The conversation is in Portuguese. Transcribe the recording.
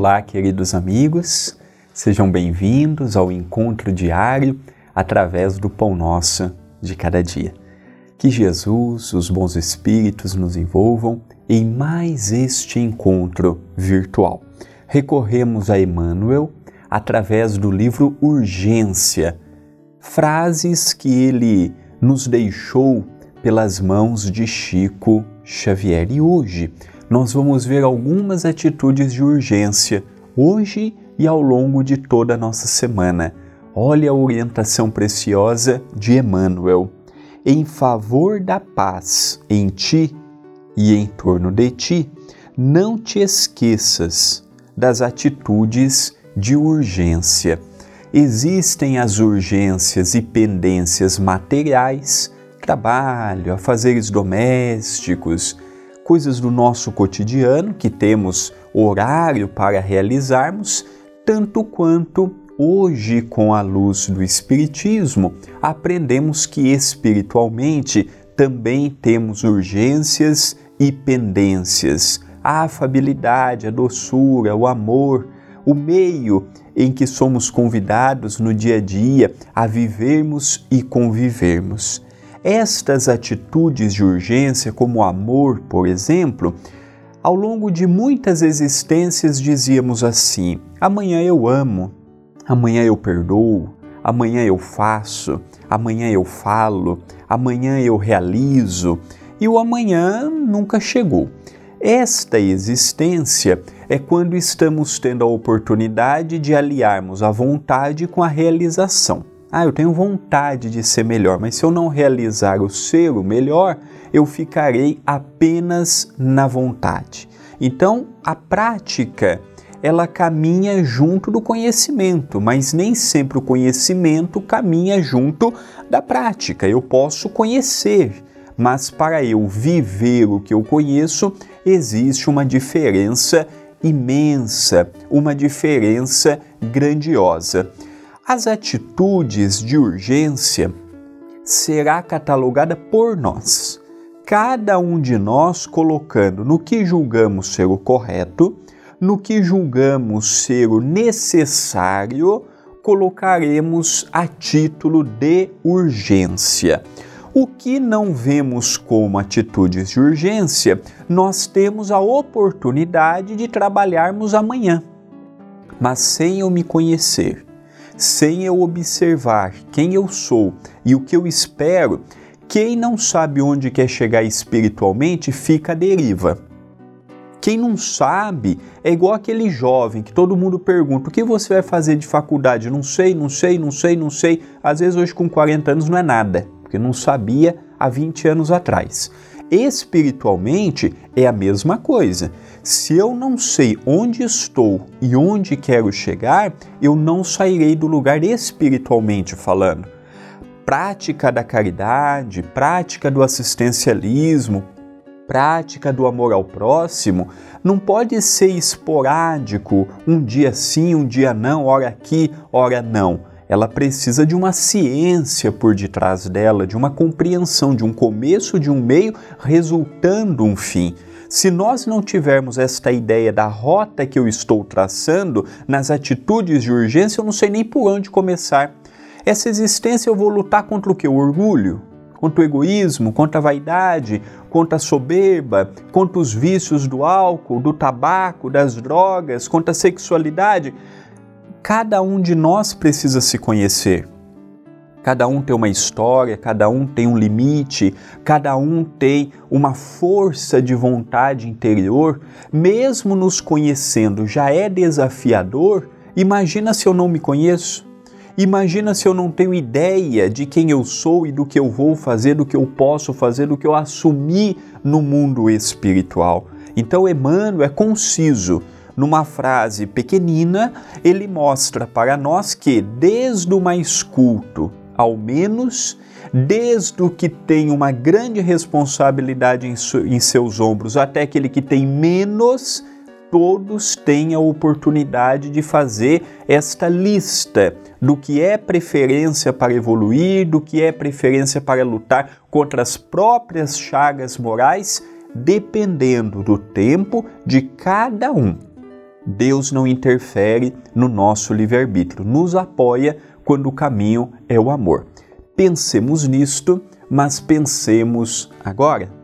Olá, queridos amigos, sejam bem-vindos ao encontro diário através do Pão Nosso de cada dia. Que Jesus, os bons espíritos nos envolvam em mais este encontro virtual. Recorremos a Emmanuel através do livro Urgência, frases que ele nos deixou pelas mãos de Chico Xavier. E hoje nós vamos ver algumas atitudes de urgência, hoje e ao longo de toda a nossa semana. Olha a orientação preciosa de Emmanuel. Em favor da paz em ti e em torno de ti, não te esqueças das atitudes de urgência. Existem as urgências e pendências materiais, trabalho, afazeres domésticos, coisas do nosso cotidiano que temos horário para realizarmos, tanto quanto hoje, com a luz do Espiritismo, aprendemos que espiritualmente também temos urgências e pendências, a afabilidade, a doçura, o amor, o meio em que somos convidados no dia a dia a vivermos e convivermos. Estas atitudes de urgência, como amor, por exemplo, ao longo de muitas existências dizíamos assim: amanhã eu amo, amanhã eu perdoo, amanhã eu faço, amanhã eu falo, amanhã eu realizo, e o amanhã nunca chegou. Esta existência é quando estamos tendo a oportunidade de aliarmos a vontade com a realização. Ah, eu tenho vontade de ser melhor, mas se eu não realizar o ser o melhor, eu ficarei apenas na vontade. Então, a prática ela caminha junto do conhecimento, mas nem sempre o conhecimento caminha junto da prática. Eu posso conhecer, mas para eu viver o que eu conheço, existe uma diferença imensa, uma diferença grandiosa as atitudes de urgência será catalogada por nós. Cada um de nós colocando no que julgamos ser o correto, no que julgamos ser o necessário, colocaremos a título de urgência. O que não vemos como atitudes de urgência, nós temos a oportunidade de trabalharmos amanhã. Mas sem eu me conhecer, sem eu observar quem eu sou e o que eu espero, quem não sabe onde quer chegar espiritualmente fica à deriva. Quem não sabe é igual aquele jovem que todo mundo pergunta: o que você vai fazer de faculdade? Não sei, não sei, não sei, não sei. Às vezes, hoje, com 40 anos, não é nada, porque não sabia há 20 anos atrás. Espiritualmente é a mesma coisa. Se eu não sei onde estou e onde quero chegar, eu não sairei do lugar espiritualmente falando. Prática da caridade, prática do assistencialismo, prática do amor ao próximo não pode ser esporádico, um dia sim, um dia não, hora aqui, hora não ela precisa de uma ciência por detrás dela, de uma compreensão, de um começo, de um meio, resultando um fim. Se nós não tivermos esta ideia da rota que eu estou traçando nas atitudes de urgência, eu não sei nem por onde começar. Essa existência eu vou lutar contra o que? O orgulho? Contra o egoísmo, contra a vaidade, contra a soberba, contra os vícios do álcool, do tabaco, das drogas, contra a sexualidade. Cada um de nós precisa se conhecer. Cada um tem uma história, cada um tem um limite, cada um tem uma força de vontade interior. Mesmo nos conhecendo já é desafiador, imagina se eu não me conheço. Imagina se eu não tenho ideia de quem eu sou e do que eu vou fazer, do que eu posso fazer, do que eu assumi no mundo espiritual. Então, Emmanuel é conciso numa frase pequenina, ele mostra para nós que, desde o mais culto ao menos, desde o que tem uma grande responsabilidade em, em seus ombros até aquele que tem menos, todos têm a oportunidade de fazer esta lista do que é preferência para evoluir, do que é preferência para lutar contra as próprias chagas morais, dependendo do tempo de cada um Deus não interfere no nosso livre-arbítrio, nos apoia quando o caminho é o amor. Pensemos nisto, mas pensemos agora.